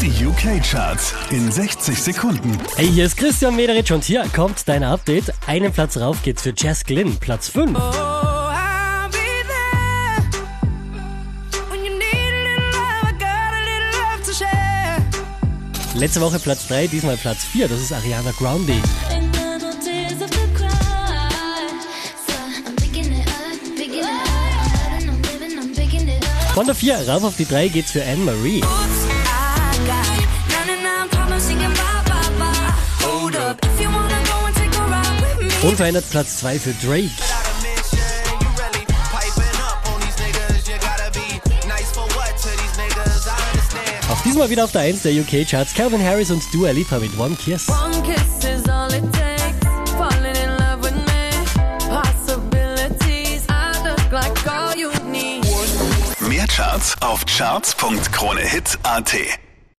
Die UK-Charts in 60 Sekunden. Hey, hier ist Christian Mederitsch und hier kommt dein Update. Einen Platz rauf geht's für Jess Glynn, Platz 5. Letzte Woche Platz 3, diesmal Platz 4, das ist Ariana Grande. Von der 4 rauf auf die 3 geht's für Anne-Marie. Unverändert Platz 2 für Drake. Auch diesmal wieder auf der 1 der UK-Charts Calvin Harris und Dua Lipa mit One Kiss. Mehr Charts auf charts.kronehit.at